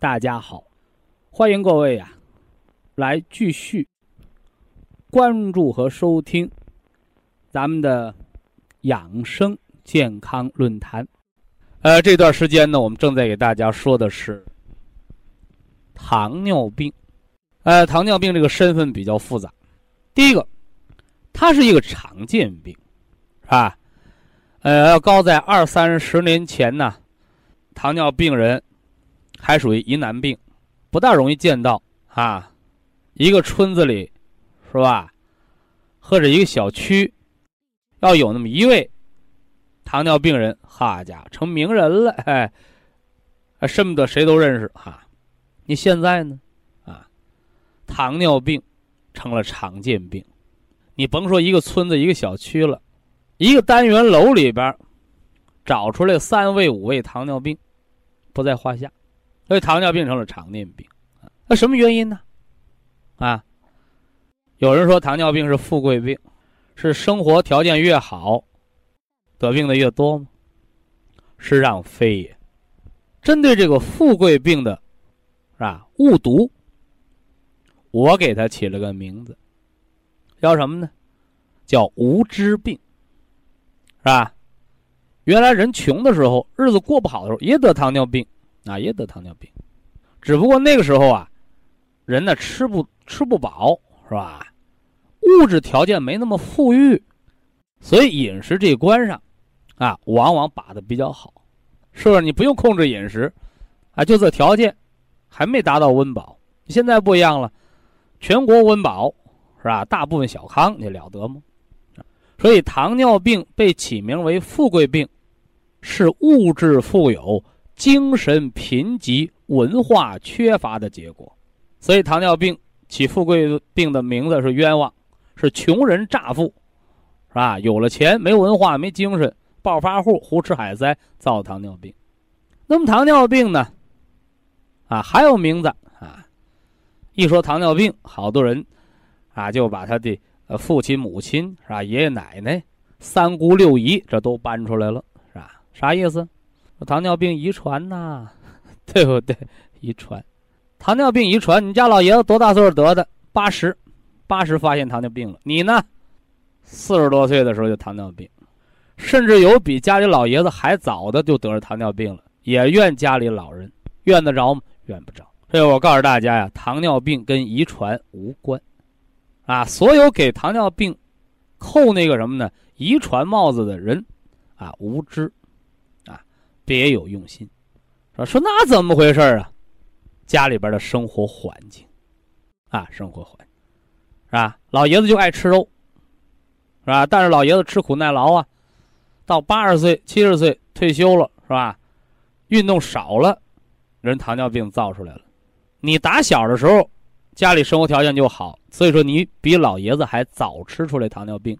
大家好，欢迎各位呀，来继续关注和收听咱们的养生健康论坛。呃，这段时间呢，我们正在给大家说的是糖尿病。呃，糖尿病这个身份比较复杂。第一个，它是一个常见病，是吧？呃，要高在二三十年前呢，糖尿病人。还属于疑难病，不大容易见到啊。一个村子里，是吧？或者一个小区，要有那么一位糖尿病人，哈家成名人了，哎，恨不得谁都认识哈。你现在呢？啊，糖尿病成了常见病，你甭说一个村子、一个小区了，一个单元楼里边找出来三位、五位糖尿病，不在话下。所以糖尿病成了常见病，那什么原因呢？啊，有人说糖尿病是富贵病，是生活条件越好，得病的越多吗？是让非也。针对这个富贵病的，是吧？误读，我给他起了个名字，叫什么呢？叫无知病，是吧？原来人穷的时候，日子过不好的时候，也得糖尿病。啊，也得糖尿病，只不过那个时候啊，人呢吃不吃不饱，是吧？物质条件没那么富裕，所以饮食这一关上，啊，往往把的比较好，是不是？你不用控制饮食，啊，就这条件，还没达到温饱。现在不一样了，全国温饱，是吧？大部分小康，你了得吗？所以糖尿病被起名为富贵病，是物质富有。精神贫瘠、文化缺乏的结果，所以糖尿病起富贵病的名字是冤枉，是穷人乍富，是吧？有了钱没文化没精神，暴发户胡吃海塞造糖尿病。那么糖尿病呢？啊，还有名字啊！一说糖尿病，好多人啊就把他的父亲、母亲是吧？爷爷奶奶、三姑六姨这都搬出来了，是吧？啥意思？糖尿病遗传呐，对不对？遗传，糖尿病遗传。你家老爷子多大岁数得的？八十，八十发现糖尿病了。你呢？四十多岁的时候就糖尿病，甚至有比家里老爷子还早的就得了糖尿病了。也怨家里老人，怨得着吗？怨不着。所以我告诉大家呀，糖尿病跟遗传无关，啊，所有给糖尿病扣那个什么呢？遗传帽子的人，啊，无知。别有用心，说说那怎么回事啊？家里边的生活环境，啊，生活环境，是吧？老爷子就爱吃肉，是吧？但是老爷子吃苦耐劳啊，到八十岁、七十岁退休了，是吧？运动少了，人糖尿病造出来了。你打小的时候，家里生活条件就好，所以说你比老爷子还早吃出来糖尿病，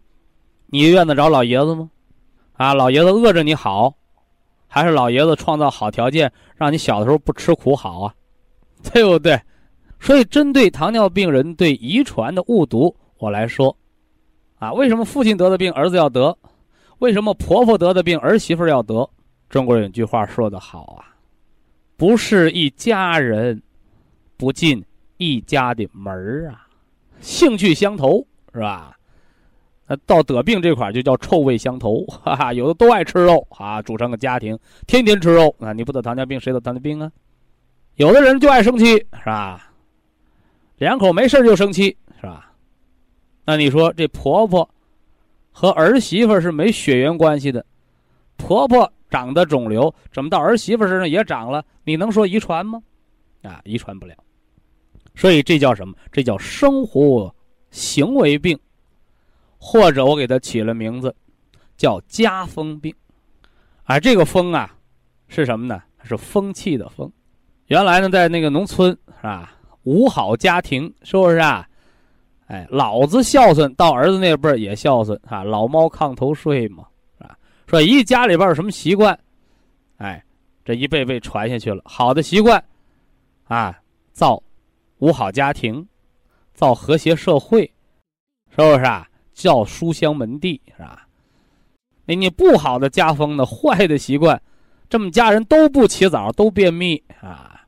你怨得着老爷子吗？啊，老爷子饿着你好。还是老爷子创造好条件，让你小的时候不吃苦好啊，对不对？所以针对糖尿病人对遗传的误读，我来说，啊，为什么父亲得的病儿子要得？为什么婆婆得的病儿媳妇要得？中国人有句话说得好啊，不是一家人，不进一家的门儿啊，兴趣相投是吧？到得病这块就叫臭味相投，哈哈，有的都爱吃肉啊，组成个家庭，天天吃肉啊，你不得糖尿病，谁得糖尿病啊？有的人就爱生气，是吧？两口没事就生气，是吧？那你说这婆婆和儿媳妇是没血缘关系的，婆婆长的肿瘤，怎么到儿媳妇身上也长了？你能说遗传吗？啊，遗传不了。所以这叫什么？这叫生活行为病，或者我给它起了名字，叫家风病。啊，这个风啊，是什么呢？是风气的风。原来呢，在那个农村是吧？五好家庭是不是啊？哎，老子孝顺，到儿子那辈儿也孝顺啊。老猫炕头睡嘛，啊，说一家里边有什么习惯，哎，这一辈辈传下去了。好的习惯，啊，造五好家庭，造和谐社会，是不是啊？叫书香门第是吧？那你不好的家风呢？坏的习惯，这么家人都不起早，都便秘啊，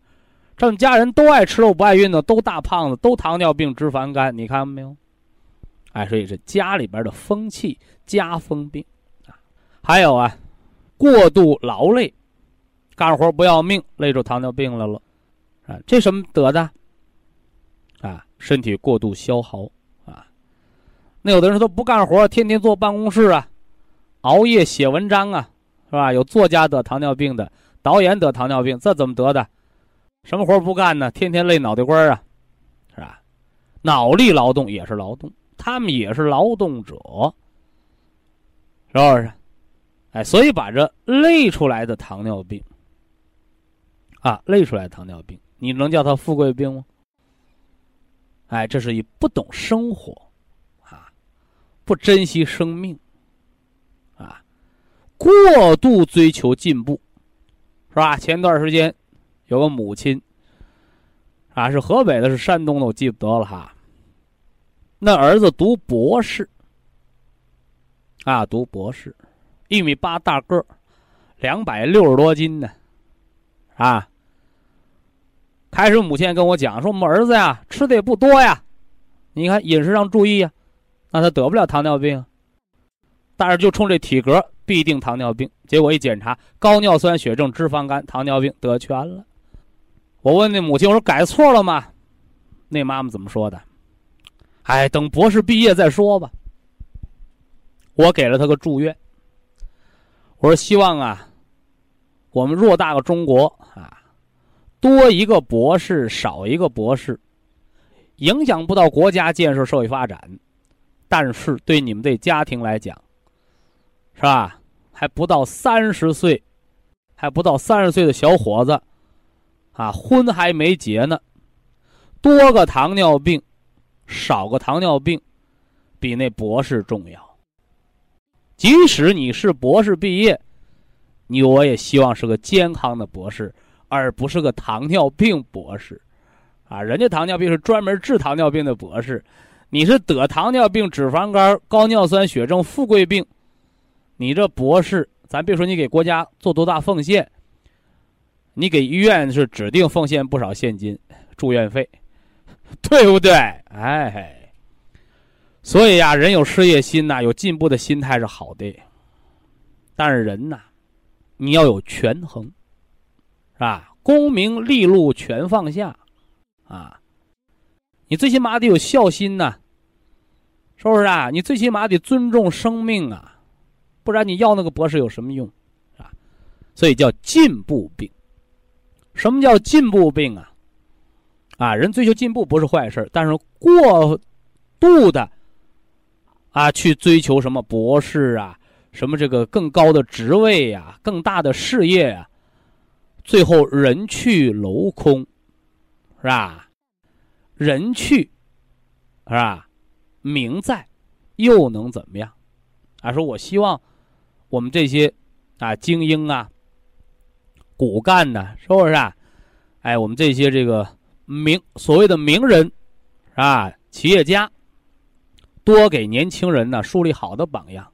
这么家人都爱吃肉不爱运动，都大胖子，都糖尿病、脂肪肝，你看到没有？哎，所以是家里边的风气，家风病啊。还有啊，过度劳累，干活不要命，累出糖尿病来了啊。这什么得的？啊，身体过度消耗。那有的人说不干活，天天坐办公室啊。熬夜写文章啊，是吧？有作家得糖尿病的，导演得糖尿病，这怎么得的？什么活不干呢？天天累脑袋瓜啊，是吧？脑力劳动也是劳动，他们也是劳动者，是不是？哎，所以把这累出来的糖尿病，啊，累出来的糖尿病，你能叫他富贵病吗？哎，这是一不懂生活，不珍惜生命。啊过度追求进步，是吧？前段时间有个母亲，啊，是河北的，是山东的，我记不得了哈。那儿子读博士，啊，读博士，一米八大个儿，两百六十多斤呢，啊。开始母亲跟我讲说，我们儿子呀，吃的也不多呀，你看饮食上注意呀，那他得不了糖尿病，但是就冲这体格。必定糖尿病，结果一检查，高尿酸血症、脂肪肝、糖尿病得全了。我问那母亲，我说改错了吗？那妈妈怎么说的？哎，等博士毕业再说吧。我给了他个祝愿。我说希望啊，我们偌大个中国啊，多一个博士，少一个博士，影响不到国家建设、社会发展，但是对你们这家庭来讲。是吧？还不到三十岁，还不到三十岁的小伙子，啊，婚还没结呢，多个糖尿病，少个糖尿病，比那博士重要。即使你是博士毕业，你我也希望是个健康的博士，而不是个糖尿病博士，啊，人家糖尿病是专门治糖尿病的博士，你是得糖尿病、脂肪肝、高尿酸血症、富贵病。你这博士，咱别说你给国家做多大奉献，你给医院是指定奉献不少现金、住院费，对不对？哎，所以呀，人有事业心呐，有进步的心态是好的。但是人呐，你要有权衡，是吧？功名利禄全放下，啊，你最起码得有孝心呐，是不是啊？你最起码得尊重生命啊。不然你要那个博士有什么用，啊？所以叫进步病。什么叫进步病啊？啊，人追求进步不是坏事，但是过度的啊去追求什么博士啊，什么这个更高的职位呀，更大的事业呀，最后人去楼空，是吧？人去，是吧？名在，又能怎么样？啊，说我希望。我们这些啊精英啊、骨干呢，是不是啊？哎，我们这些这个名所谓的名人啊，企业家，多给年轻人呢树立好的榜样，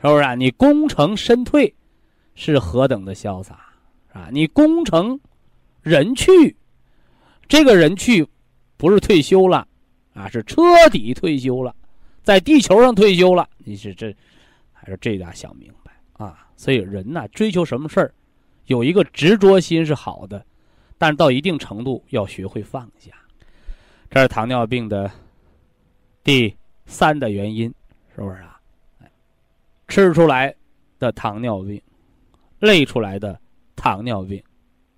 是不是啊？你功成身退是何等的潇洒啊！你功成人去，这个人去不是退休了啊，是彻底退休了，在地球上退休了。你是这。还是这家想明白啊！所以人呐，追求什么事儿，有一个执着心是好的，但是到一定程度要学会放下。这是糖尿病的第三的原因，是不是啊？吃出来的糖尿病，累出来的糖尿病，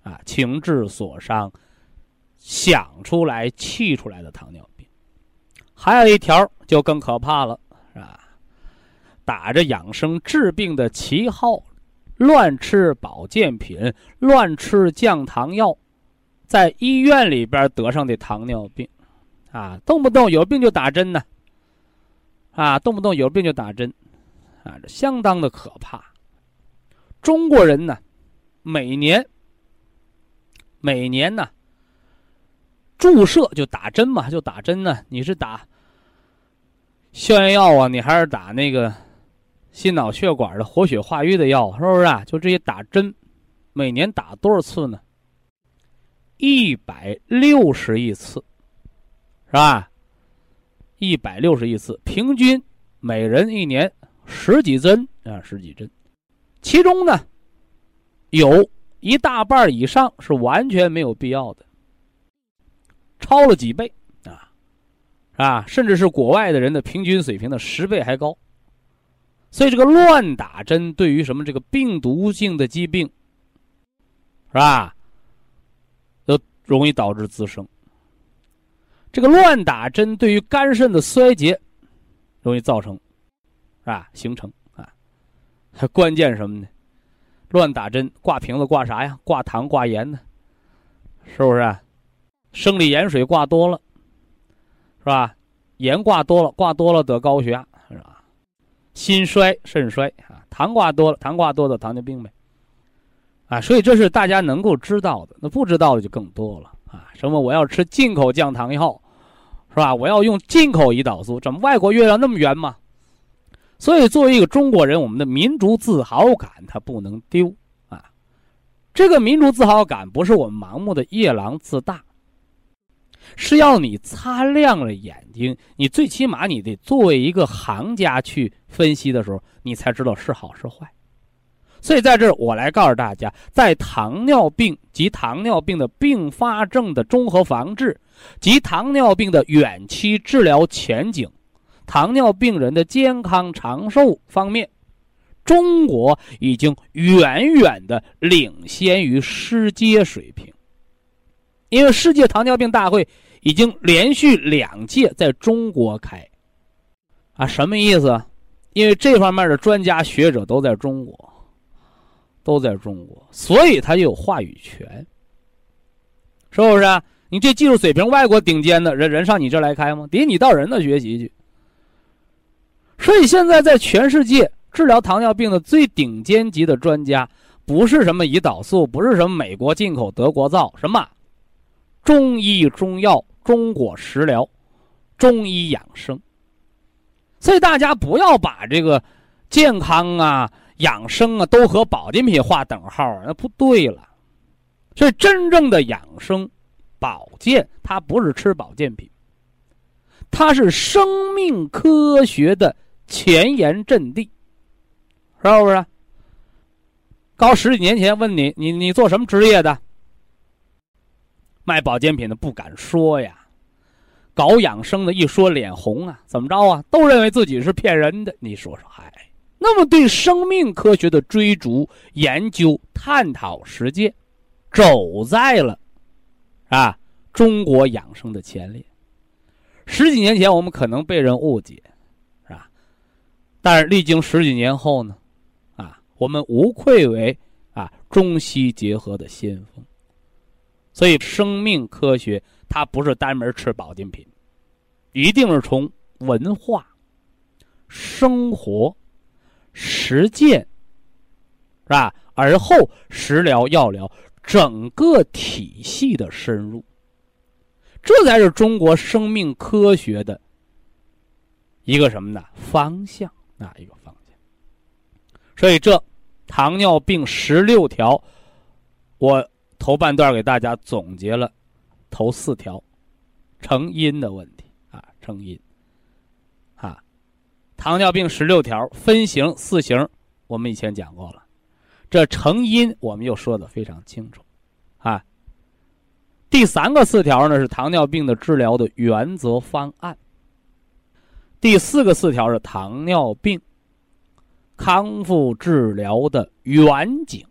啊，情志所伤，想出来气出来的糖尿病。还有一条就更可怕了，是吧？打着养生治病的旗号，乱吃保健品，乱吃降糖药，在医院里边得上的糖尿病，啊，动不动有病就打针呢，啊，动不动有病就打针。啊，这相当的可怕。中国人呢，每年每年呢，注射就打针嘛，就打针呢。你是打消炎药啊，你还是打那个心脑血管的活血化瘀的药，是不是啊？就这些打针，每年打多少次呢？一百六十亿次，是吧？一百六十亿次，平均每人一年。十几针啊，十几针，其中呢，有一大半以上是完全没有必要的，超了几倍啊，甚至是国外的人的平均水平的十倍还高。所以这个乱打针对于什么这个病毒性的疾病，是吧，都容易导致滋生。这个乱打针对于肝肾的衰竭，容易造成。是吧？形成啊，关键什么呢？乱打针，挂瓶子挂啥呀？挂糖挂盐呢？是不是？生理盐水挂多了，是吧？盐挂多了，挂多了得高血压，是吧？心衰肾衰啊，糖挂多了，糖挂多的糖尿病呗。啊，所以这是大家能够知道的，那不知道的就更多了啊。什么？我要吃进口降糖药，是吧？我要用进口胰岛素，怎么外国月亮那么圆嘛？所以，作为一个中国人，我们的民族自豪感它不能丢啊！这个民族自豪感不是我们盲目的夜郎自大，是要你擦亮了眼睛，你最起码你得作为一个行家去分析的时候，你才知道是好是坏。所以，在这儿我来告诉大家，在糖尿病及糖尿病的并发症的综合防治及糖尿病的远期治疗前景。糖尿病人的健康长寿方面，中国已经远远的领先于世界水平。因为世界糖尿病大会已经连续两届在中国开，啊，什么意思？因为这方面的专家学者都在中国，都在中国，所以他就有话语权，是不是？你这技术水平，外国顶尖的人人上你这来开吗？得你到人那学习去。所以现在在全世界治疗糖尿病的最顶尖级的专家，不是什么胰岛素，不是什么美国进口、德国造，什么中医、中药、中国食疗、中医养生。所以大家不要把这个健康啊、养生啊都和保健品划等号，那不对了。所以真正的养生、保健，它不是吃保健品，它是生命科学的。前沿阵地，是不是？搞十几年前问你，你你做什么职业的？卖保健品的不敢说呀，搞养生的一说脸红啊，怎么着啊？都认为自己是骗人的。你说说，嗨，那么对生命科学的追逐、研究、探讨、实践，走在了啊中国养生的前列。十几年前，我们可能被人误解。是吧但是历经十几年后呢，啊，我们无愧为啊中西结合的先锋。所以，生命科学它不是单门吃保健品，一定是从文化、生活、实践，是吧？而后食疗、药疗整个体系的深入，这才是中国生命科学的一个什么呢？方向。哪一个方向？所以这糖尿病十六条，我头半段给大家总结了头四条，成因的问题啊，成因啊，糖尿病十六条分型四型，我们以前讲过了，这成因我们又说的非常清楚啊，第三个四条呢是糖尿病的治疗的原则方案。第四个四条是糖尿病康复治疗的远景。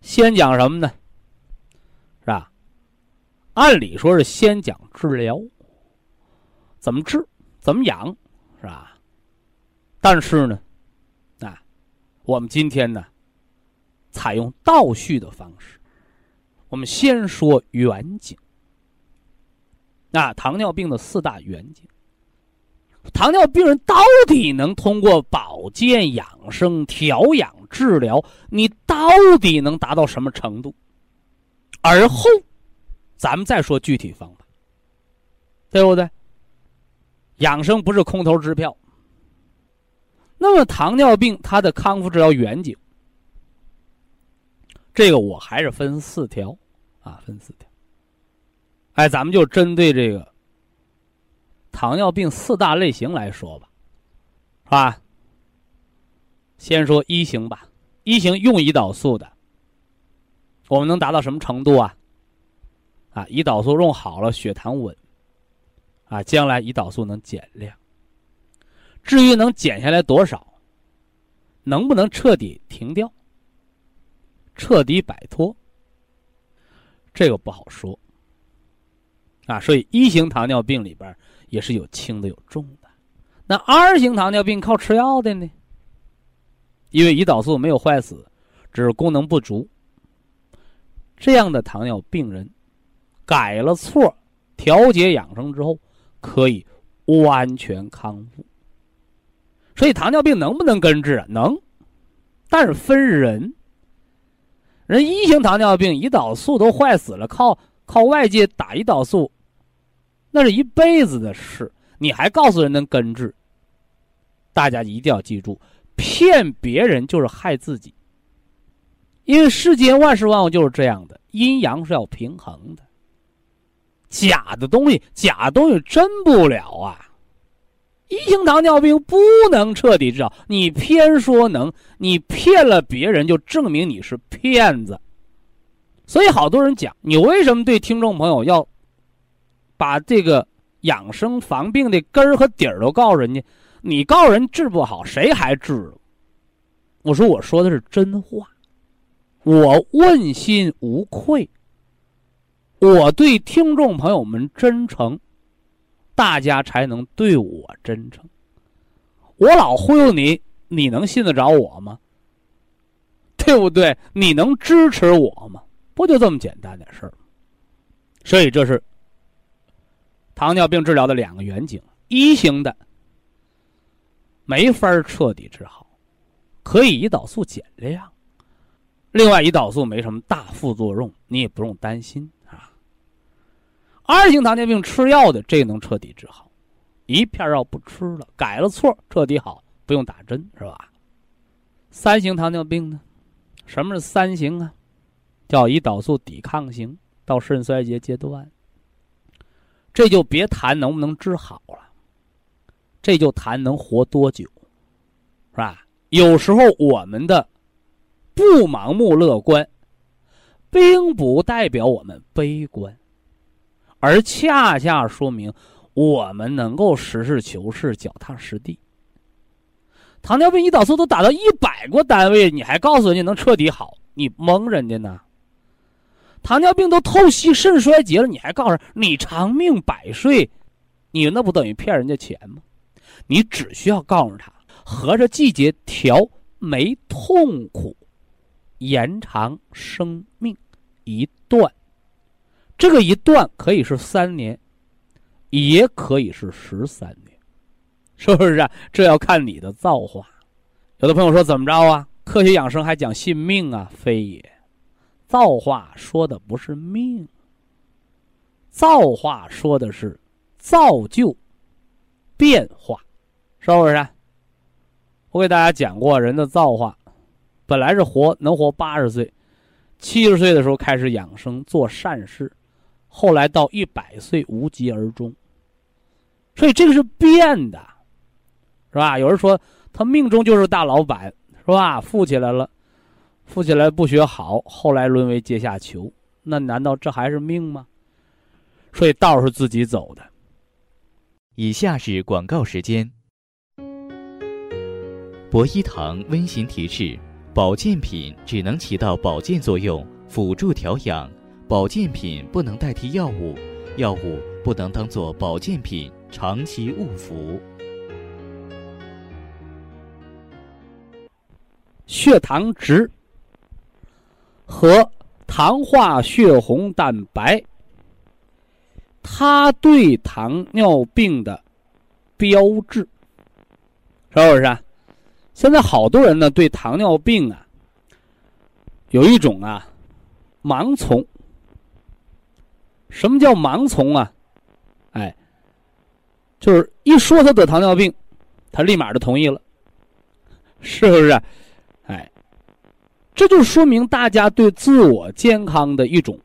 先讲什么呢？是吧？按理说是先讲治疗，怎么治，怎么养，是吧？但是呢，啊，我们今天呢，采用倒叙的方式。我们先说远景。那糖尿病的四大远景，糖尿病人到底能通过保健、养生、调养、治疗，你到底能达到什么程度？而后，咱们再说具体方法，对不对？养生不是空头支票。那么，糖尿病它的康复治疗远景。这个我还是分四条，啊，分四条。哎，咱们就针对这个糖尿病四大类型来说吧，是吧？先说一型吧，一型用胰岛素的，我们能达到什么程度啊？啊，胰岛素用好了，血糖稳，啊，将来胰岛素能减量。至于能减下来多少，能不能彻底停掉？彻底摆脱，这个不好说啊。所以一型糖尿病里边也是有轻的有重的。那二型糖尿病靠吃药的呢？因为胰岛素没有坏死，只是功能不足。这样的糖尿病人改了错，调节养生之后，可以完全康复。所以糖尿病能不能根治啊？能，但是分人。人一型糖尿病胰岛素都坏死了，靠靠外界打胰岛素，那是一辈子的事。你还告诉人能根治？大家一定要记住，骗别人就是害自己。因为世间万事万物就是这样的，阴阳是要平衡的。假的东西，假东西真不了啊。一型糖尿病不能彻底治好，你偏说能，你骗了别人，就证明你是骗子。所以好多人讲，你为什么对听众朋友要把这个养生防病的根儿和底儿都告诉人家？你告诉人治不好，谁还治？我说我说的是真话，我问心无愧，我对听众朋友们真诚。大家才能对我真诚。我老忽悠你，你能信得着我吗？对不对？你能支持我吗？不就这么简单点事儿吗？所以这是糖尿病治疗的两个远景：一型的没法彻底治好，可以胰岛素减量；另外，胰岛素没什么大副作用，你也不用担心啊。二型糖尿病吃药的，这能彻底治好，一片药不吃了，改了错，彻底好，不用打针，是吧？三型糖尿病呢？什么是三型啊？叫胰岛素抵抗型到肾衰竭阶段，这就别谈能不能治好了，这就谈能活多久，是吧？有时候我们的不盲目乐观，并不代表我们悲观。而恰恰说明我们能够实事求是、脚踏实地。糖尿病胰岛素都打到一百个单位，你还告诉人家能彻底好？你蒙人家呢？糖尿病都透析肾衰竭了，你还告诉人你长命百岁？你那不等于骗人家钱吗？你只需要告诉他，合着季节调没痛苦，延长生命一段。这个一段可以是三年，也可以是十三年，是不是啊？这要看你的造化。有的朋友说怎么着啊？科学养生还讲信命啊？非也，造化说的不是命，造化说的是造就、变化，是不是？我给大家讲过人的造化，本来是活能活八十岁，七十岁的时候开始养生做善事。后来到一百岁无疾而终，所以这个是变的，是吧？有人说他命中就是大老板，是吧？富起来了，富起来不学好，后来沦为阶下囚，那难道这还是命吗？所以道是自己走的。以下是广告时间。博一堂温馨提示：保健品只能起到保健作用，辅助调养；保健品不能代替药物，药物不能当做保健品长期误服。血糖值和糖化血红蛋白，它对糖尿病的标志，是不是？现在好多人呢对糖尿病啊有一种啊盲从。什么叫盲从啊？哎，就是一说他得糖尿病，他立马就同意了，是不是？哎，这就说明大家对自我健康的一种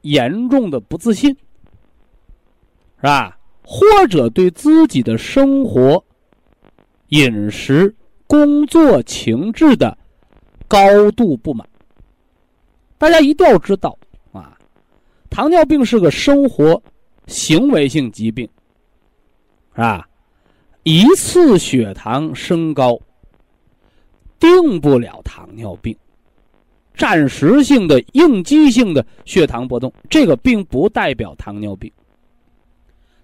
严重的不自信，是吧？或者对自己的生活、饮食、工作情志的高度不满。大家一定要知道啊，糖尿病是个生活行为性疾病，是吧？一次血糖升高。定不了糖尿病，暂时性的应激性的血糖波动，这个并不代表糖尿病。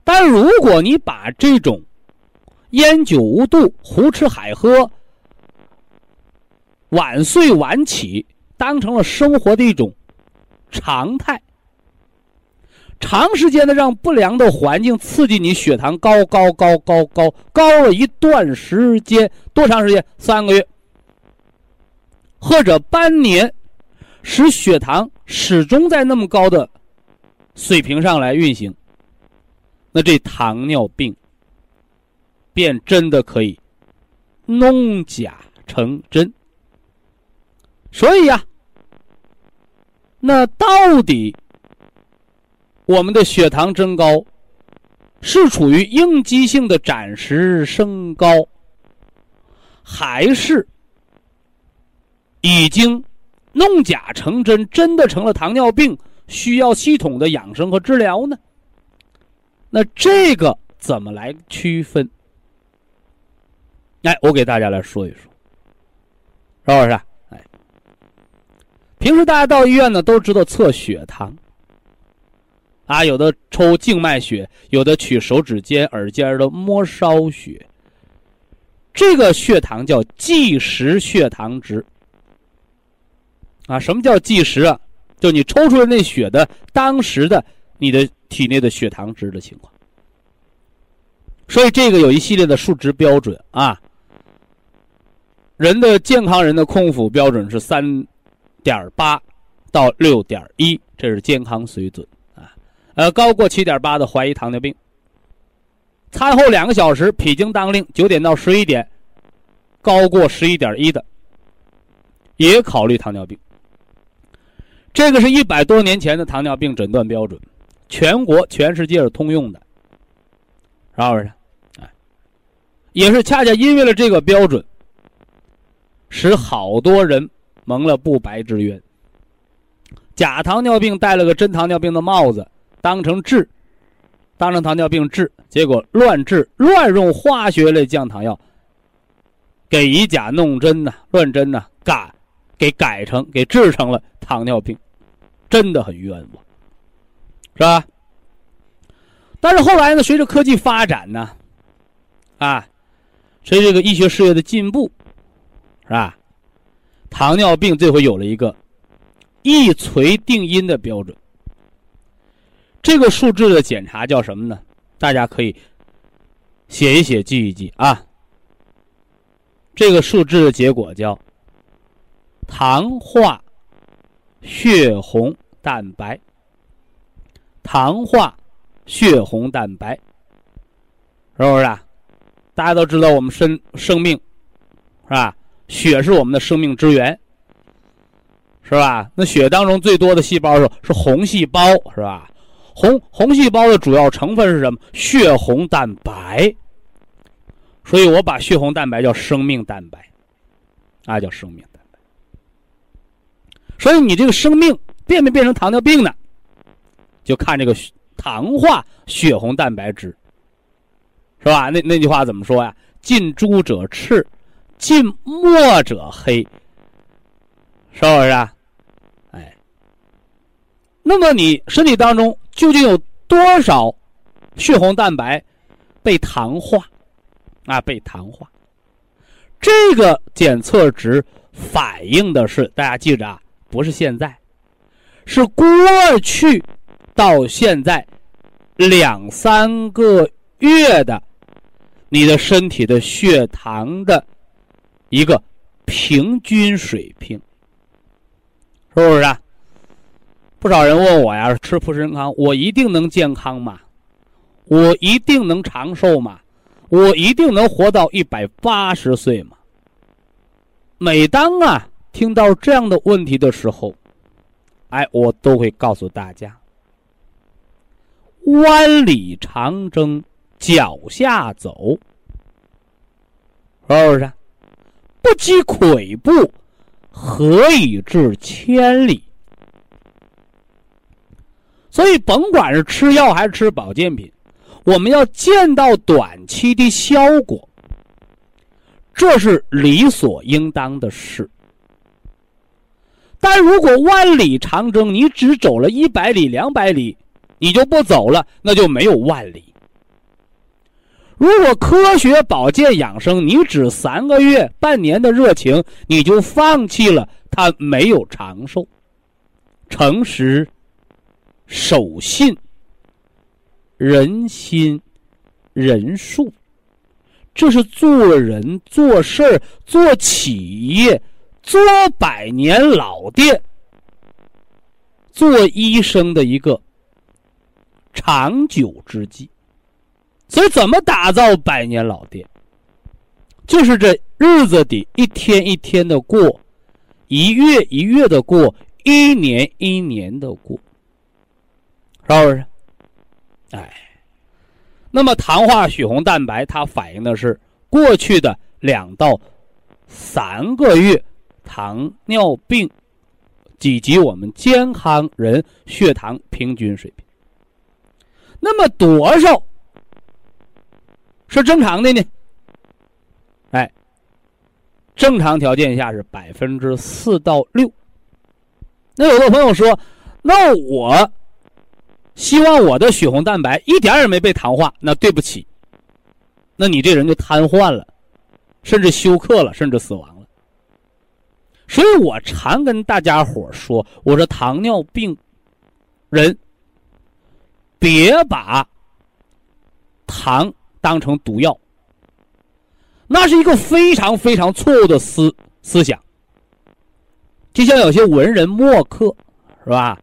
但如果你把这种烟酒无度、胡吃海喝、晚睡晚起当成了生活的一种常态，长时间的让不良的环境刺激你血糖高高高高高高了一段时间，多长时间？三个月。或者半年，使血糖始终在那么高的水平上来运行，那这糖尿病便真的可以弄假成真。所以呀，那到底我们的血糖增高是处于应激性的暂时升高，还是？已经弄假成真，真的成了糖尿病，需要系统的养生和治疗呢？那这个怎么来区分？来，我给大家来说一说，是不是？哎，平时大家到医院呢，都知道测血糖，啊，有的抽静脉血，有的取手指尖、耳尖的末梢血，这个血糖叫计时血糖值。啊，什么叫计时啊？就你抽出来那血的当时的你的体内的血糖值的情况。所以这个有一系列的数值标准啊。人的健康人的空腹标准是三点八到六点一，这是健康水准啊。呃，高过七点八的怀疑糖尿病。餐后两个小时脾经当令，九点到十一点高过十一点一的，也考虑糖尿病。这个是一百多年前的糖尿病诊断标准，全国全世界是通用的，是不是？哎，也是恰恰因为了这个标准，使好多人蒙了不白之冤。假糖尿病戴了个真糖尿病的帽子，当成治，当成糖尿病治，结果乱治，乱用化学类降糖药，给以假弄真呢，乱真呢，改，给改成给治成了。糖尿病真的很冤枉，是吧？但是后来呢，随着科技发展呢，啊，随着这个医学事业的进步，是吧？糖尿病这回有了一个一锤定音的标准。这个数字的检查叫什么呢？大家可以写一写，记一记啊。这个数字的结果叫糖化。血红蛋白，糖化血红蛋白，是不是？啊？大家都知道，我们生生命是吧？血是我们的生命之源，是吧？那血当中最多的细胞是是红细胞，是吧？红红细胞的主要成分是什么？血红蛋白。所以我把血红蛋白叫生命蛋白，啊，叫生命蛋白。所以你这个生命变没变成糖尿病呢？就看这个糖化血红蛋白质，是吧？那那句话怎么说呀？近朱者赤，近墨者黑，是不是啊？哎，那么你身体当中究竟有多少血红蛋白被糖化啊？被糖化，这个检测值反映的是大家记着啊，不是现在，是过去。到现在，两三个月的，你的身体的血糖的一个平均水平，是不是啊？不少人问我呀，吃普参康，我一定能健康吗？我一定能长寿吗？我一定能活到一百八十岁吗？每当啊听到这样的问题的时候，哎，我都会告诉大家。万里长征脚下走，是不是？不积跬步，何以至千里？所以，甭管是吃药还是吃保健品，我们要见到短期的效果，这是理所应当的事。但如果万里长征，你只走了一百里、两百里，你就不走了，那就没有万里。如果科学保健养生，你只三个月、半年的热情，你就放弃了，它没有长寿。诚实、守信、人心、人数，这是做人、做事儿、做企业、做百年老店、做医生的一个。长久之计，所以怎么打造百年老店？就是这日子得一天一天的过，一月一月的过，一年一年的过，是不是？哎，那么糖化血红蛋白它反映的是过去的两到三个月糖尿病以及我们健康人血糖平均水平。那么多少是正常的呢？哎，正常条件下是百分之四到六。那有的朋友说，那我希望我的血红蛋白一点也没被糖化，那对不起，那你这人就瘫痪了，甚至休克了，甚至死亡了。所以我常跟大家伙说，我说糖尿病人。别把糖当成毒药，那是一个非常非常错误的思思想。就像有些文人墨客，是吧？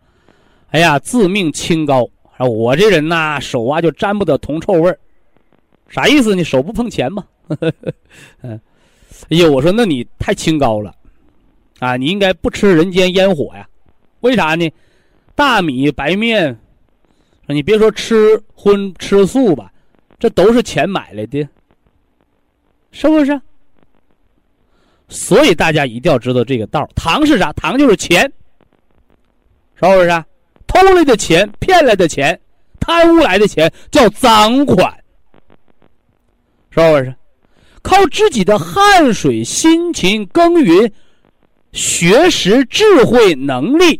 哎呀，自命清高，我这人呐，手啊就沾不得铜臭味儿，啥意思呢？手不碰钱嘛。嗯，哎呀，我说那你太清高了，啊，你应该不吃人间烟火呀？为啥呢？大米白面。你别说吃荤吃素吧，这都是钱买来的，是不是？所以大家一定要知道这个道糖是啥？糖就是钱，是不是？偷来的钱、骗来的钱、贪污来的钱叫赃款，是不是？靠自己的汗水、辛勤耕耘、学识、智慧、能力，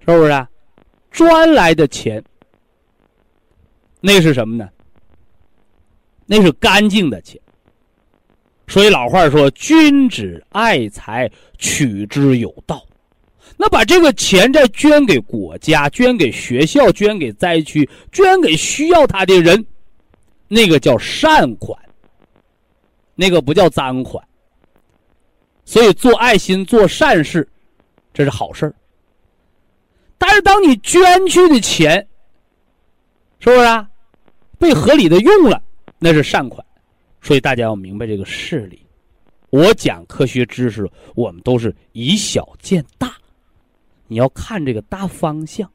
是不是？赚来的钱，那是什么呢？那是干净的钱。所以老话说：“君子爱财，取之有道。”那把这个钱再捐给国家、捐给学校、捐给灾区、捐给需要他的人，那个叫善款，那个不叫赃款。所以做爱心、做善事，这是好事。但是，当你捐去的钱，是不是啊？被合理的用了，那是善款。所以大家要明白这个事理。我讲科学知识，我们都是以小见大。你要看这个大方向，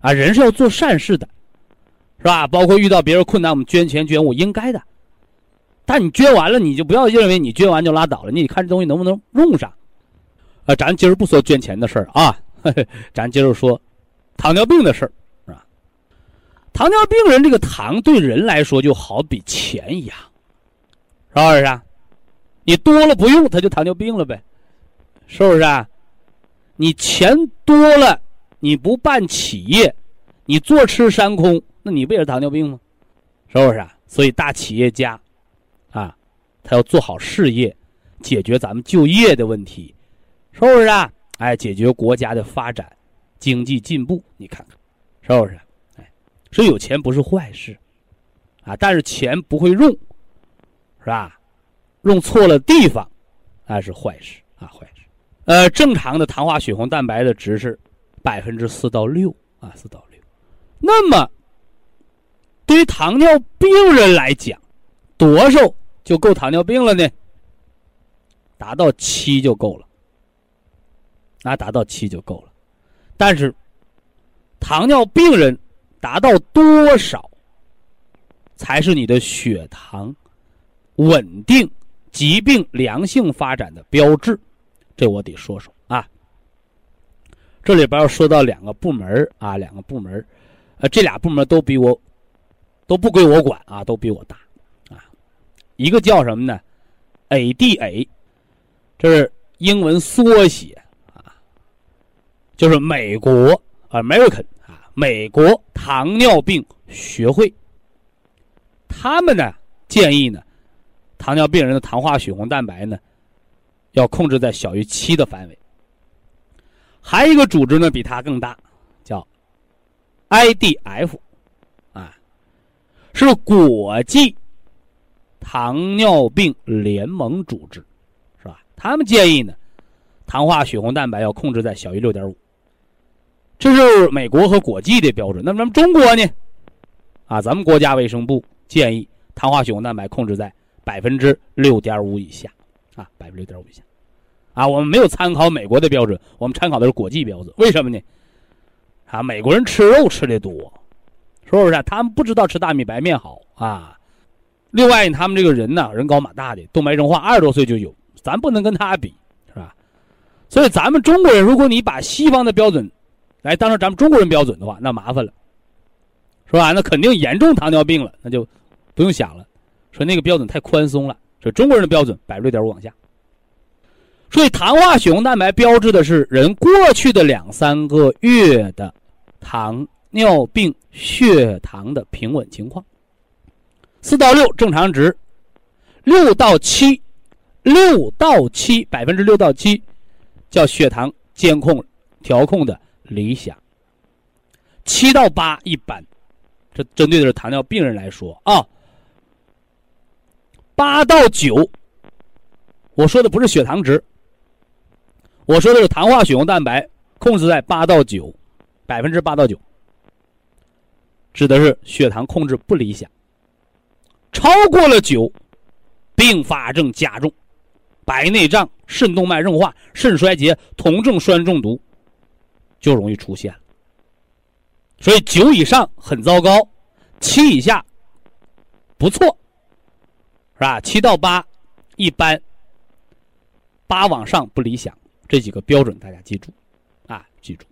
啊，人是要做善事的，是吧？包括遇到别人困难，我们捐钱捐物应该的。但你捐完了，你就不要认为你捐完就拉倒了，你得看这东西能不能用上。啊，咱今儿不说捐钱的事儿啊，咱今儿说糖尿病的事儿，糖尿病人这个糖对人来说就好比钱一样，是不是啊？你多了不用，他就糖尿病了呗，是不是啊？你钱多了，你不办企业，你坐吃山空，那你不也是糖尿病吗？是不是啊？所以大企业家，啊，他要做好事业，解决咱们就业的问题。是不是啊？哎，解决国家的发展、经济进步，你看看，是不是？所以有钱不是坏事，啊，但是钱不会用，是吧？用错了地方，那是坏事啊，坏事。呃，正常的糖化血红蛋白的值是百分之四到六啊，四到六。那么，对于糖尿病人来讲，多少就够糖尿病了呢？达到七就够了。那达到七就够了，但是糖尿病人达到多少才是你的血糖稳定、疾病良性发展的标志？这我得说说啊。这里边要说到两个部门啊，两个部门，呃，这俩部门都比我都不归我管啊，都比我大啊。一个叫什么呢？ADA，这是英文缩写啊。就是美国 American，美国糖尿病学会，他们呢建议呢，糖尿病人的糖化血红蛋白呢，要控制在小于七的范围。还有一个组织呢比它更大，叫 IDF，啊，是国际糖尿病联盟组织，是吧？他们建议呢，糖化血红蛋白要控制在小于六点五。这是美国和国际的标准。那么咱们中国呢？啊，咱们国家卫生部建议糖化血红蛋白控制在百分之六点五以下，啊，百分之六点五以下。啊，我们没有参考美国的标准，我们参考的是国际标准。为什么呢？啊，美国人吃肉吃的多，是不是？他们不知道吃大米白面好啊。另外，他们这个人呢，人高马大的，动脉硬化二十多岁就有，咱不能跟他比，是吧？所以，咱们中国人，如果你把西方的标准，来，当成咱们中国人标准的话，那麻烦了，是吧？那肯定严重糖尿病了，那就不用想了。说那个标准太宽松了，说中国人的标准百分之六点五往下。所以，糖化血红蛋白标志的是人过去的两三个月的糖尿病血糖的平稳情况。四到六正常值，六到七，六到七百分之六到七，叫血糖监控调控的。理想，七到八一般，这针对的是糖尿病人来说啊。八到九，我说的不是血糖值，我说的是糖化血红蛋白控制在八到九，百分之八到九，指的是血糖控制不理想。超过了九，并发症加重，白内障、肾动脉硬化、肾衰竭、酮症酸中毒。就容易出现，所以九以上很糟糕，七以下不错，是吧？七到八一般，八往上不理想，这几个标准大家记住，啊，记住。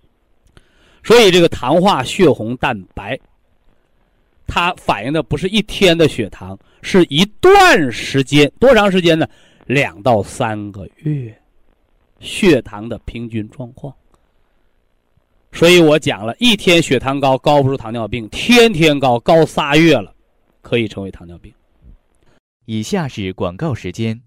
所以这个糖化血红蛋白，它反映的不是一天的血糖，是一段时间，多长时间呢？两到三个月，血糖的平均状况。所以我讲了一天血糖高高不出糖尿病，天天高高仨月了，可以成为糖尿病。以下是广告时间。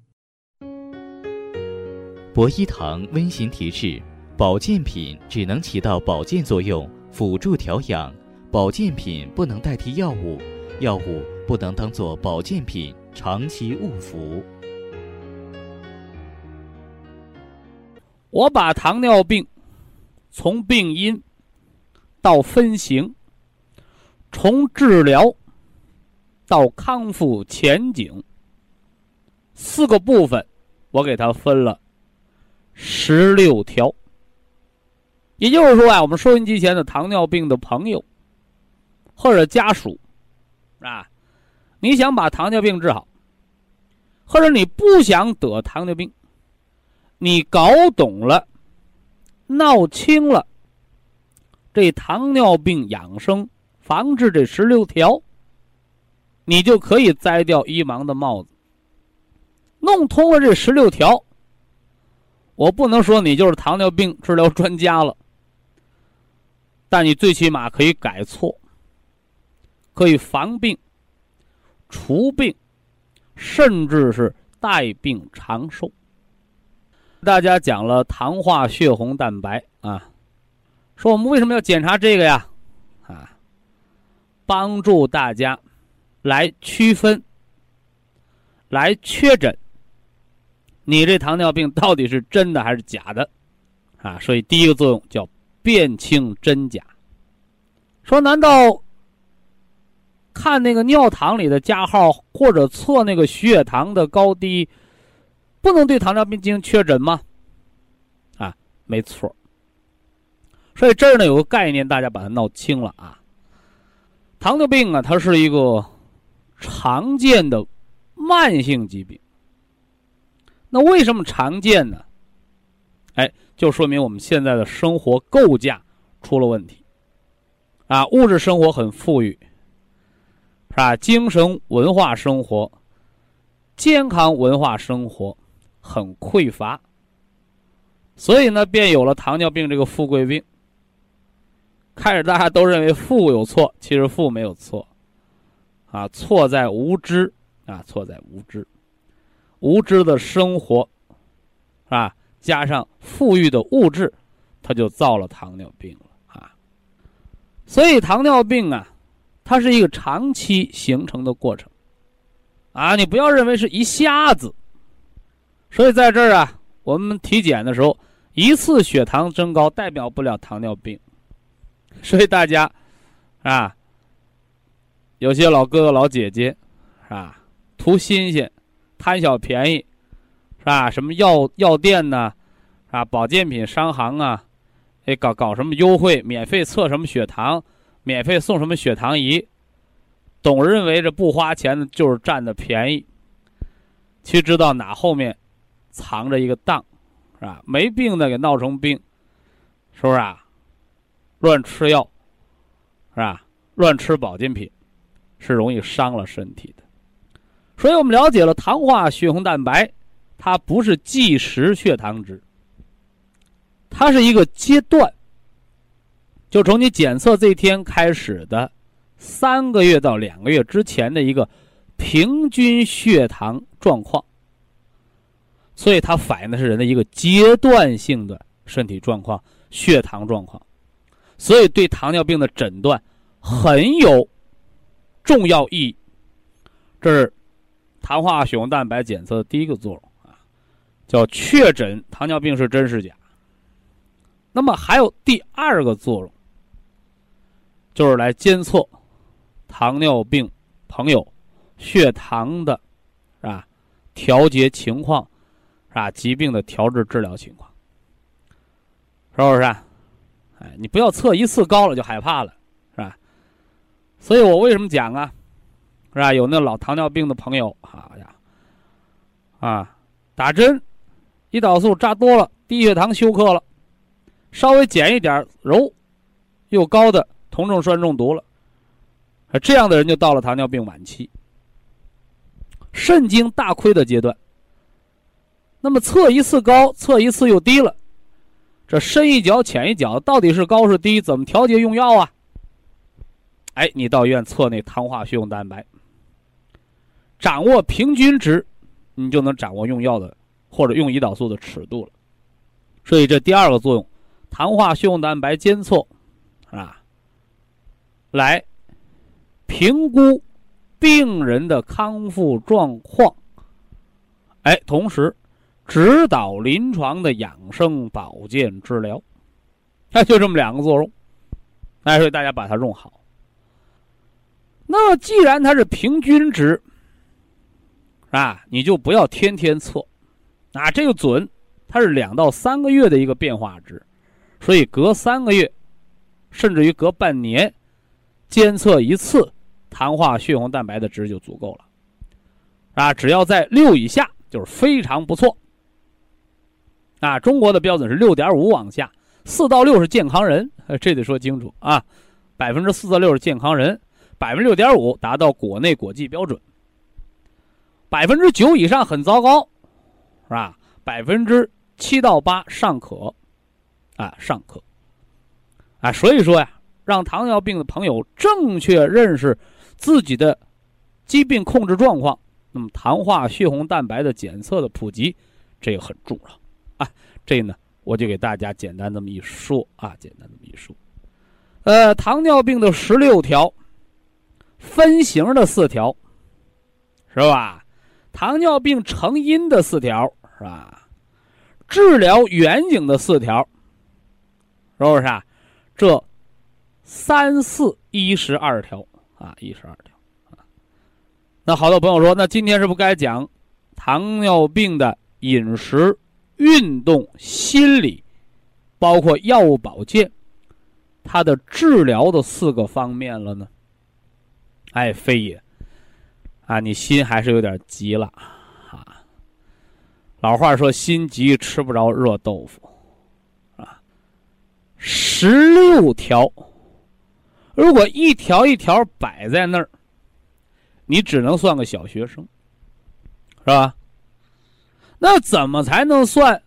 博一堂温馨提示：保健品只能起到保健作用，辅助调养；保健品不能代替药物，药物不能当做保健品长期误服。我把糖尿病。从病因到分型，从治疗到康复前景，四个部分，我给它分了十六条。也就是说啊，我们收音机前的糖尿病的朋友或者家属啊，你想把糖尿病治好，或者你不想得糖尿病，你搞懂了闹清了这糖尿病养生防治这十六条，你就可以摘掉一盲的帽子。弄通了这十六条，我不能说你就是糖尿病治疗专家了，但你最起码可以改错，可以防病、除病，甚至是带病长寿。大家讲了糖化血红蛋白啊，说我们为什么要检查这个呀？啊，帮助大家来区分、来确诊。你这糖尿病到底是真的还是假的？啊，所以第一个作用叫辨清真假。说难道看那个尿糖里的加号或者测那个血糖的高低，不能对糖尿病进行确诊吗？啊，没错。所以这儿呢有个概念，大家把它闹清了啊。糖尿病啊，它是一个常见的慢性疾病。那为什么常见呢？哎，就说明我们现在的生活构架出了问题，啊，物质生活很富裕，是吧？精神文化生活、健康文化生活很匮乏，所以呢，便有了糖尿病这个富贵病。开始大家都认为富有错，其实富没有错，啊，错在无知，啊，错在无知。无知的生活，是吧？加上富裕的物质，它就造了糖尿病了啊。所以糖尿病啊，它是一个长期形成的过程啊。你不要认为是一下子。所以在这儿啊，我们体检的时候，一次血糖增高代表不了糖尿病。所以大家啊，有些老哥哥老姐姐，是吧？图新鲜。贪小便宜，是吧？什么药药店呢？啊，保健品商行啊，哎，搞搞什么优惠，免费测什么血糖，免费送什么血糖仪，总认为这不花钱的就是占的便宜。其实知道哪后面藏着一个当，是吧？没病的给闹成病，是不是啊？乱吃药，是吧？乱吃保健品，是容易伤了身体的。所以我们了解了糖化血红蛋白，它不是即时血糖值，它是一个阶段，就从你检测这一天开始的三个月到两个月之前的一个平均血糖状况。所以它反映的是人的一个阶段性的身体状况、血糖状况，所以对糖尿病的诊断很有重要意义。这是。糖化血红蛋白检测的第一个作用啊，叫确诊糖尿病是真是假。那么还有第二个作用，就是来监测糖尿病朋友血糖的，啊？调节情况，是吧？疾病的调治治疗情况，是不是？哎，你不要测一次高了就害怕了，是吧？所以我为什么讲啊？是吧？有那老糖尿病的朋友，好呀，啊，打针，胰岛素扎多了，低血糖休克了，稍微减一点揉，又高的酮症酸中毒了，啊这样的人就到了糖尿病晚期，肾经大亏的阶段。那么测一次高，测一次又低了，这深一脚浅一脚，到底是高是低？怎么调节用药啊？哎，你到医院测那糖化血红蛋白。掌握平均值，你就能掌握用药的或者用胰岛素的尺度了。所以这第二个作用，糖化血红蛋白监测，啊，来评估病人的康复状况，哎，同时指导临床的养生保健治疗，哎，就这么两个作用。哎，所以大家把它用好。那么既然它是平均值。啊，你就不要天天测，啊，这个准，它是两到三个月的一个变化值，所以隔三个月，甚至于隔半年，监测一次糖化血红蛋白的值就足够了，啊，只要在六以下就是非常不错，啊，中国的标准是六点五往下，四到六是健康人，这得说清楚啊。百分之四到六是健康人，百分之六点五达到国内国际标准。百分之九以上很糟糕，是吧？百分之七到八尚可，啊，尚可。啊，所以说呀，让糖尿病的朋友正确认识自己的疾病控制状况，那么糖化血红蛋白的检测的普及，这个很重要啊。这呢，我就给大家简单这么一说啊，简单这么一说。呃，糖尿病的十六条分型的四条，是吧？糖尿病成因的四条是吧？治疗远景的四条，是不是啊？这三四一十二条啊，一十二条。那好多朋友说，那今天是不该讲糖尿病的饮食、运动、心理，包括药物保健，它的治疗的四个方面了呢？哎，非也。啊，你心还是有点急了，啊。老话说，心急吃不着热豆腐，啊。十六条，如果一条一条摆在那儿，你只能算个小学生，是吧？那怎么才能算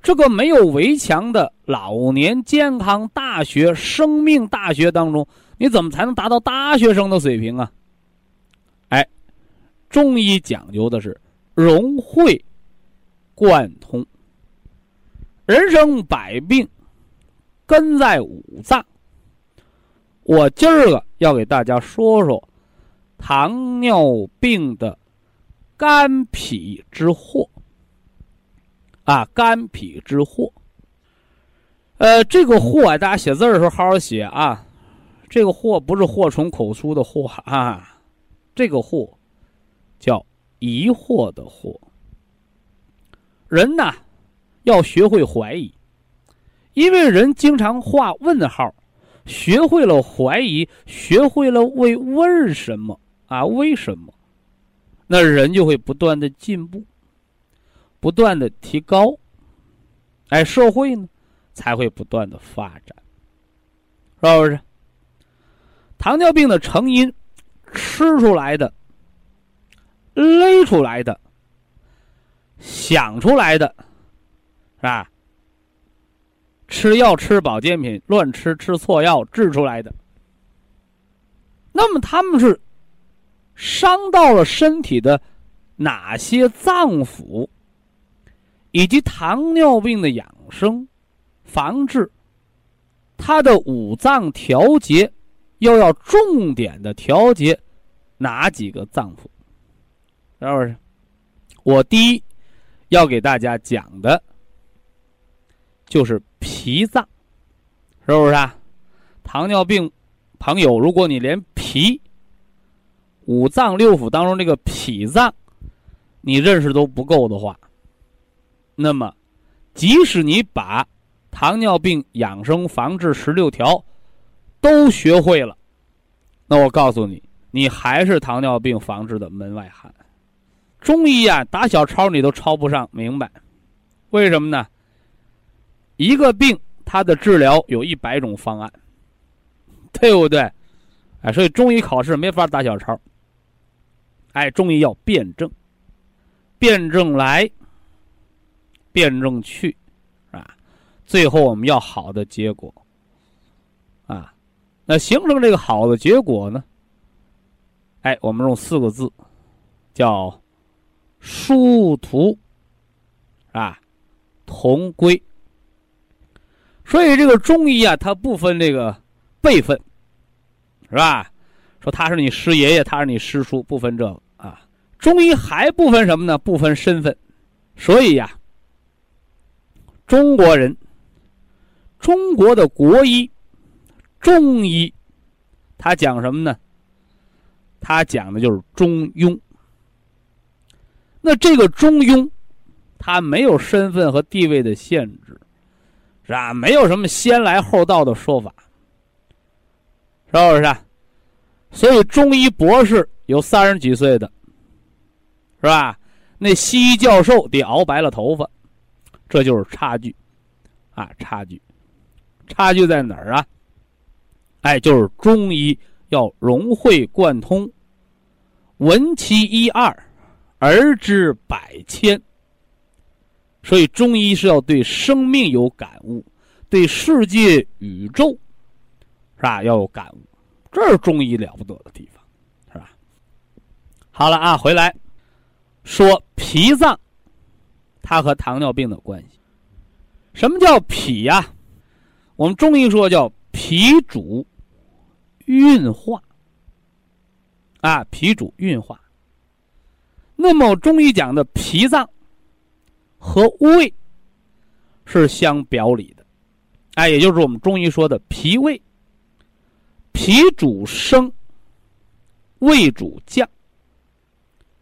这个没有围墙的老年健康大学、生命大学当中，你怎么才能达到大学生的水平啊？哎中医讲究的是融会贯通，人生百病根在五脏。我今儿个要给大家说说糖尿病的肝脾之祸啊，肝脾之祸。呃，这个祸啊大家写字的时候好好写啊，这个祸不是祸从口出的祸啊，这个祸。叫疑惑的惑。人呐，要学会怀疑，因为人经常画问号，学会了怀疑，学会了为为什么啊？为什么？那人就会不断的进步，不断的提高，哎，社会呢才会不断的发展，是不是？糖尿病的成因，吃出来的。勒出来的，想出来的，是吧？吃药吃保健品，乱吃吃错药治出来的。那么他们是伤到了身体的哪些脏腑，以及糖尿病的养生、防治，它的五脏调节，又要重点的调节哪几个脏腑？是不是？我第一要给大家讲的，就是脾脏，是不是啊？糖尿病朋友，如果你连脾、五脏六腑当中这个脾脏你认识都不够的话，那么即使你把糖尿病养生防治十六条都学会了，那我告诉你，你还是糖尿病防治的门外汉。中医啊，打小抄你都抄不上，明白？为什么呢？一个病，它的治疗有一百种方案，对不对？哎，所以中医考试没法打小抄。哎，中医要辩证，辩证来，辩证去，啊，最后我们要好的结果。啊，那形成这个好的结果呢？哎，我们用四个字，叫。殊途，啊，同归。所以这个中医啊，它不分这个辈分，是吧？说他是你师爷爷，他是你师叔，不分这个。中医还不分什么呢？不分身份。所以呀，中国人，中国的国医，中医，他讲什么呢？他讲的就是中庸。那这个中庸，他没有身份和地位的限制，是吧？没有什么先来后到的说法，是不是？所以中医博士有三十几岁的，是吧？那西医教授得熬白了头发，这就是差距，啊，差距，差距在哪儿啊？哎，就是中医要融会贯通，闻其一二，而知百千。所以中医是要对生命有感悟，对世界宇宙，是吧？要有感悟，这是中医了不得的地方，是吧？好了啊，回来说脾脏，它和糖尿病的关系。什么叫脾呀？我们中医说叫脾主运化，啊，脾主运化。那么中医讲的脾脏和胃是相表里的，哎，也就是我们中医说的脾胃，脾主升，胃主降，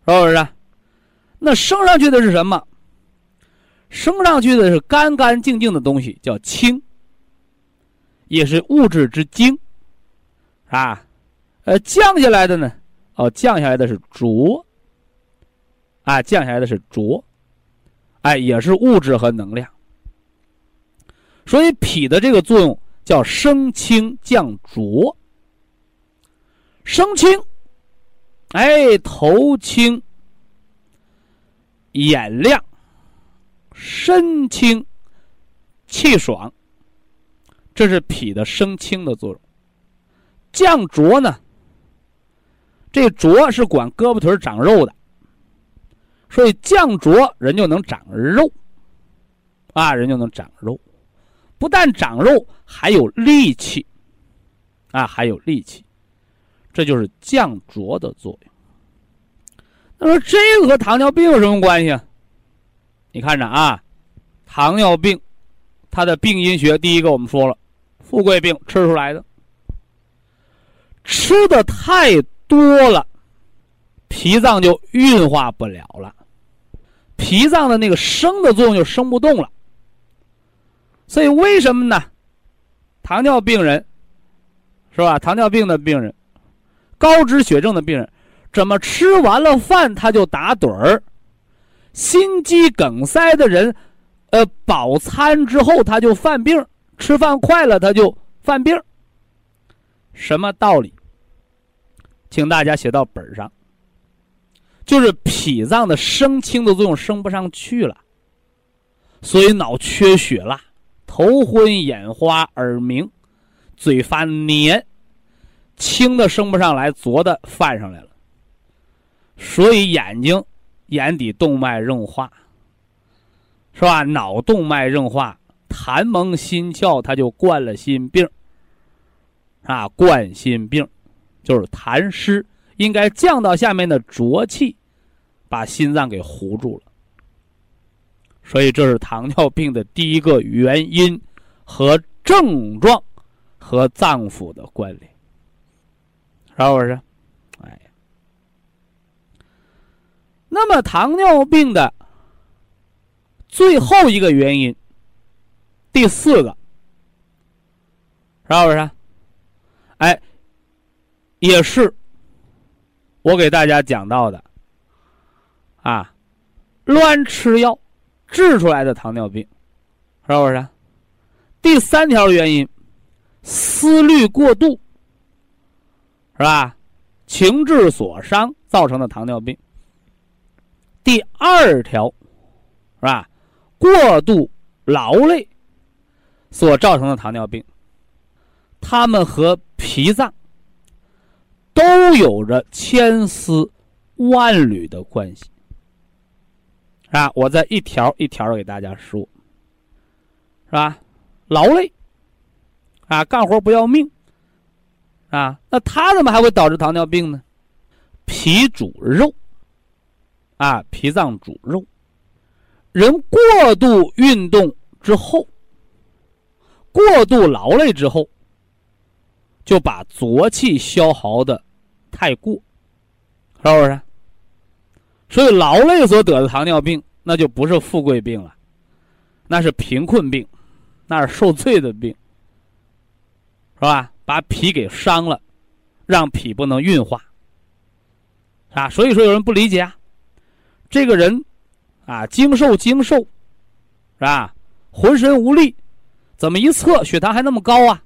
是不是啊？那升上去的是什么？升上去的是干干净净的东西，叫清，也是物质之精，啊，呃，降下来的呢，哦，降下来的是浊，啊，降下来的是浊，哎，也是物质和能量。所以脾的这个作用叫升清降浊，升清，哎，头清，眼亮。身清气爽，这是脾的升清的作用。降浊呢？这浊是管胳膊腿长肉的，所以降浊人就能长肉，啊，人就能长肉。不但长肉，还有力气，啊，还有力气。这就是降浊的作用。他说这个和糖尿病有什么关系啊？你看着啊，糖尿病，它的病因学第一个我们说了，富贵病吃出来的，吃的太多了，脾脏就运化不了了，脾脏的那个生的作用就生不动了。所以为什么呢？糖尿病人，是吧？糖尿病的病人，高脂血症的病人，怎么吃完了饭他就打盹儿？心肌梗塞的人，呃，饱餐之后他就犯病，吃饭快了他就犯病。什么道理？请大家写到本上。就是脾脏的升清的作用升不上去了，所以脑缺血了，头昏眼花、耳鸣、嘴发黏，清的升不上来，浊的泛上来了，所以眼睛。眼底动脉硬化，是吧？脑动脉硬化，痰蒙心窍，他就灌了心病。啊，冠心病就是痰湿，应该降到下面的浊气，把心脏给糊住了。所以这是糖尿病的第一个原因和症状和脏腑的关联，是不是？那么糖尿病的最后一个原因，第四个，是不是？哎，也是我给大家讲到的啊，乱吃药治出来的糖尿病，是不是？第三条原因，思虑过度，是吧？情志所伤造成的糖尿病。第二条，是吧？过度劳累所造成的糖尿病，它们和脾脏都有着千丝万缕的关系，啊！我再一条一条的给大家说，是吧？劳累啊，干活不要命啊，那它怎么还会导致糖尿病呢？脾主肉。啊，脾脏主肉，人过度运动之后，过度劳累之后，就把浊气消耗的太过，是不是？所以劳累所得的糖尿病，那就不是富贵病了，那是贫困病，那是受罪的病，是吧？把脾给伤了，让脾不能运化，啊，所以说有人不理解啊。这个人，啊，精瘦精瘦，是吧？浑身无力，怎么一测血糖还那么高啊？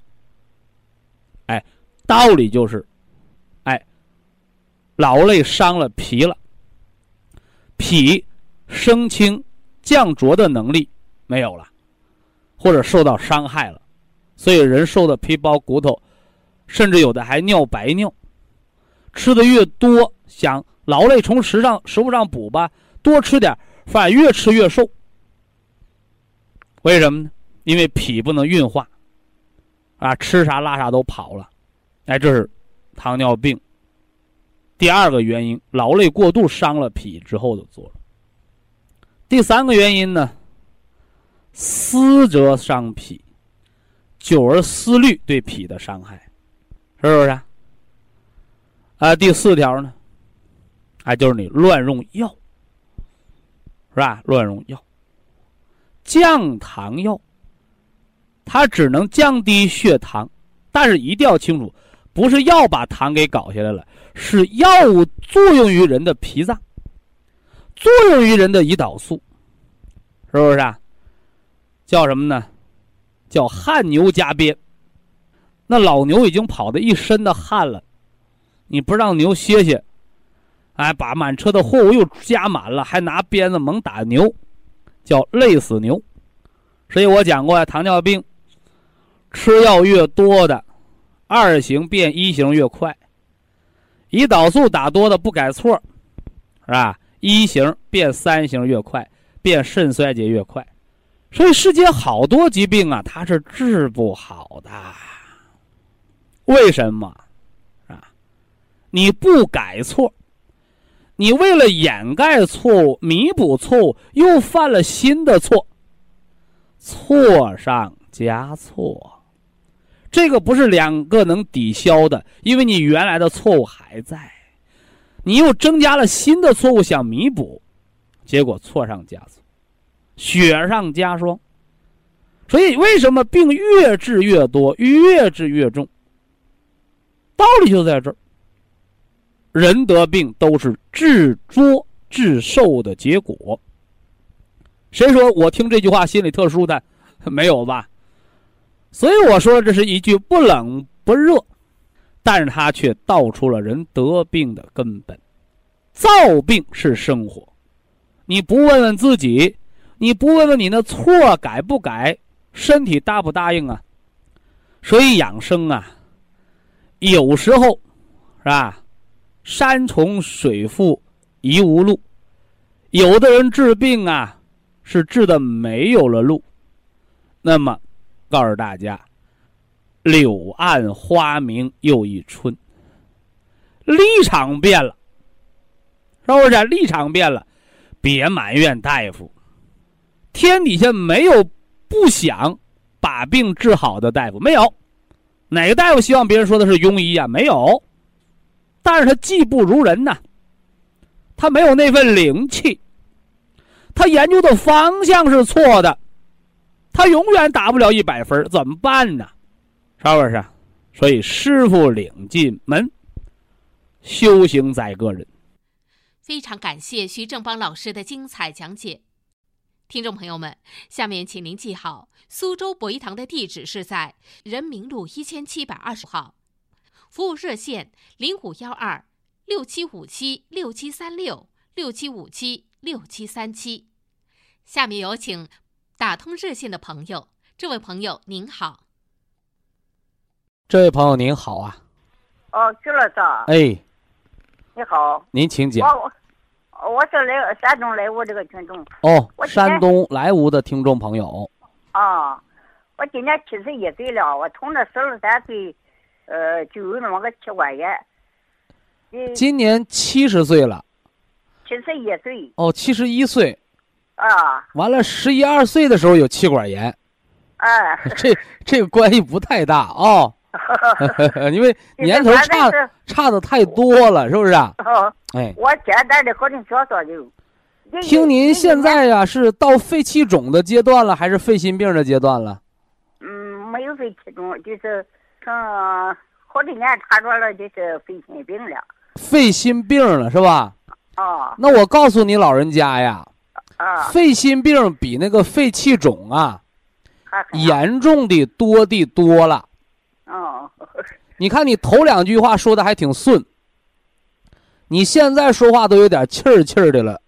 哎，道理就是，哎，劳累伤了脾了，脾升清降浊的能力没有了，或者受到伤害了，所以人瘦的皮包骨头，甚至有的还尿白尿。吃的越多，想劳累从食上食物上补吧，多吃点，反越吃越瘦。为什么呢？因为脾不能运化，啊，吃啥拉啥都跑了，哎，这是糖尿病第二个原因，劳累过度伤了脾之后的作用。第三个原因呢，思则伤脾，久而思虑对脾的伤害，是不是？啊，第四条呢，啊，就是你乱用药，是吧？乱用药，降糖药，它只能降低血糖，但是一定要清楚，不是药把糖给搞下来了，是药物作用于人的脾脏，作用于人的胰岛素，是不是啊？叫什么呢？叫汗牛加鞭，那老牛已经跑的一身的汗了。你不让牛歇歇，哎，把满车的货物又加满了，还拿鞭子猛打牛，叫累死牛。所以我讲过呀，糖尿病吃药越多的，二型变一型越快；胰岛素打多的不改错，是吧？一型变三型越快，变肾衰竭越快。所以世间好多疾病啊，它是治不好的。为什么啊？你不改错，你为了掩盖错误、弥补错误，又犯了新的错，错上加错，这个不是两个能抵消的，因为你原来的错误还在，你又增加了新的错误想弥补，结果错上加错，雪上加霜。所以，为什么病越治越多，越治越重？道理就在这儿。人得病都是治作治受的结果。谁说我听这句话心里特殊的？没有吧？所以我说这是一句不冷不热，但是他却道出了人得病的根本。造病是生活，你不问问自己，你不问问你那错改不改，身体答不答应啊？所以养生啊，有时候是吧？山重水复疑无路，有的人治病啊，是治的没有了路。那么，告诉大家，柳暗花明又一春。立场变了，是不是？立场变了，别埋怨大夫。天底下没有不想把病治好的大夫，没有。哪个大夫希望别人说的是庸医啊？没有。但是他技不如人呐，他没有那份灵气，他研究的方向是错的，他永远打不了一百分，怎么办呢？是不是？所以师傅领进门，修行在个人。非常感谢徐正邦老师的精彩讲解，听众朋友们，下面请您记好，苏州博医堂的地址是在人民路一千七百二十号。服务热线零五幺二六七五七六七三六六七五七六七三七，下面有请打通热线的朋友。这位朋友您好，这位朋友您好啊。哦，徐老师。哎，你好。您请讲。我我是来山东莱芜这个听众。哦，山东莱芜的听众朋友。啊，我今年七十一岁了，我从那十二三岁。呃，就有那么个气管炎。今年七十岁了。七十一岁。哦，七十一岁。啊。完了，十一二岁的时候有气管炎。哎。这这个关系不太大哦。因为年头差差的太多了，是不是啊？哎。我简单的和您说说就。听您现在呀，是到肺气肿的阶段了，还是肺心病的阶段了？嗯，没有肺气肿，就是。嗯，好几年查着了，就是肺心病了。肺心病了是吧？哦。那我告诉你老人家呀，啊，肺心病比那个肺气肿啊，严重的多的多了。哦，你看你头两句话说的还挺顺，你现在说话都有点气儿气儿的了。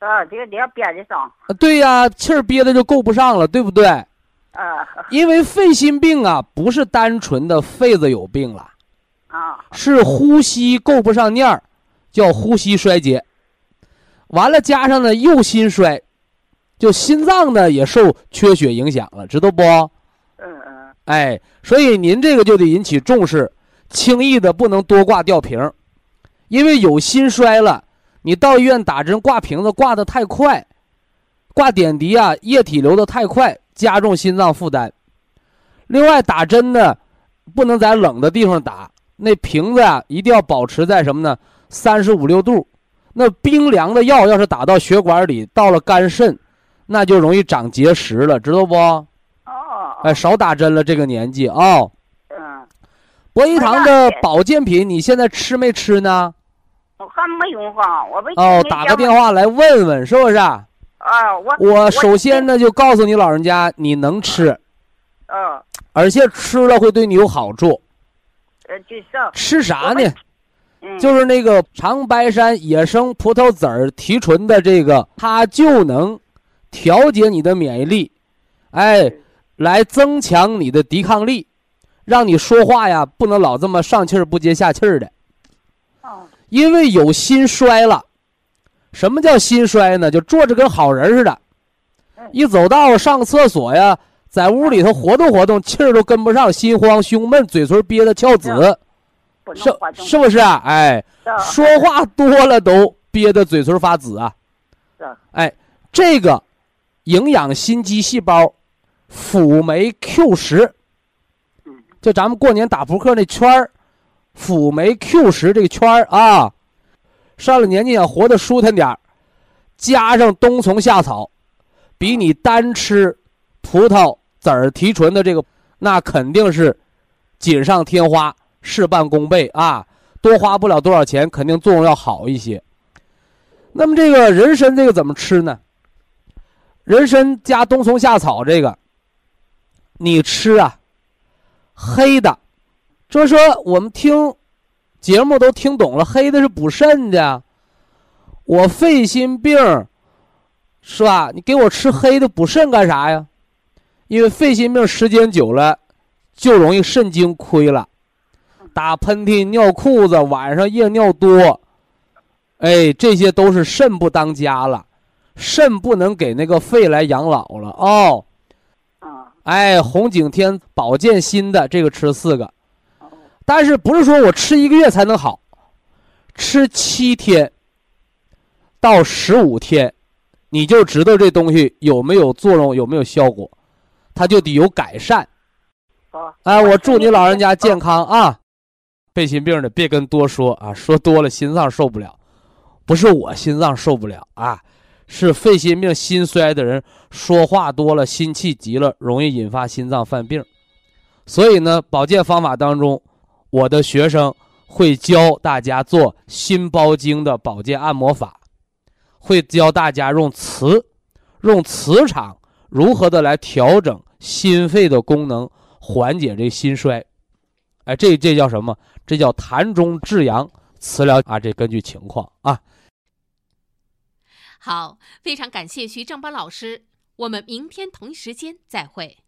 啊，这个得要憋得上，啊对呀，气儿憋的就够不上了，对不对？啊 因为肺心病啊，不是单纯的肺子有病了，啊是呼吸够不上念儿，叫呼吸衰竭。完了，加上呢右心衰，就心脏呢也受缺血影响了，知道不？嗯嗯哎，所以您这个就得引起重视，轻易的不能多挂吊瓶，因为有心衰了，你到医院打针挂瓶子挂的太快，挂点滴啊，液体流的太快，加重心脏负担。另外打针呢，不能在冷的地方打，那瓶子啊一定要保持在什么呢？三十五六度。那冰凉的药要是打到血管里，到了肝肾，那就容易长结石了，知道不？哦哎，少打针了，这个年纪啊、嗯，博一堂的保健品，你现在吃没吃呢？我还没用哈，我没哦，打个电话来问问，是不是？啊，我我首先呢就告诉你老人家，你能吃，嗯而且吃了会对你有好处。呃就是吃啥呢？嗯就是那个长白山野生葡萄籽儿提纯的这个，它就能调节你的免疫力，哎，来增强你的抵抗力，让你说话呀不能老这么上气儿不接下气儿的。哦因为有心衰了。什么叫心衰呢？就坐着跟好人似的，一走道上厕所呀，在屋里头活动活动，气儿都跟不上，心慌胸闷，嘴唇憋得翘紫，是是不是啊？哎，说话多了都憋得嘴唇发紫啊。是。哎，这个营养心肌细胞辅酶 Q 十，嗯。就咱们过年打扑克那圈儿，辅酶 Q 十这个圈儿啊，上了年纪想活得舒坦点儿，加上冬虫夏草，比你单吃葡萄籽儿提纯的这个，那肯定是锦上添花，事半功倍啊！多花不了多少钱，肯定作用要好一些。那么这个人参这个怎么吃呢？人参加冬虫夏草这个，你吃啊，黑的，就是说我们听节目都听懂了，黑的是补肾的。我肺心病，是吧？你给我吃黑的补肾干啥呀？因为肺心病时间久了，就容易肾精亏了，打喷嚏、尿裤子，晚上夜尿多，哎，这些都是肾不当家了，肾不能给那个肺来养老了哦。啊哎，红景天保健心的这个吃四个，但是不是说我吃一个月才能好，吃七天到十五天，你就知道这东西有没有作用，有没有效果，它就得有改善。啊哎，我祝你老人家健康啊！肺心病的别跟多说啊，说多了心脏受不了，不是我心脏受不了啊，是肺心病心衰的人说话多了，心气急了，容易引发心脏犯病。所以呢，保健方法当中，我的学生会教大家做心包经的保健按摩法，会教大家用磁，用磁场如何的来调整心肺的功能，缓解这心衰。哎，这这叫什么？这叫痰中治阳磁疗啊！这根据情况啊。好，非常感谢徐正邦老师，我们明天同一时间再会。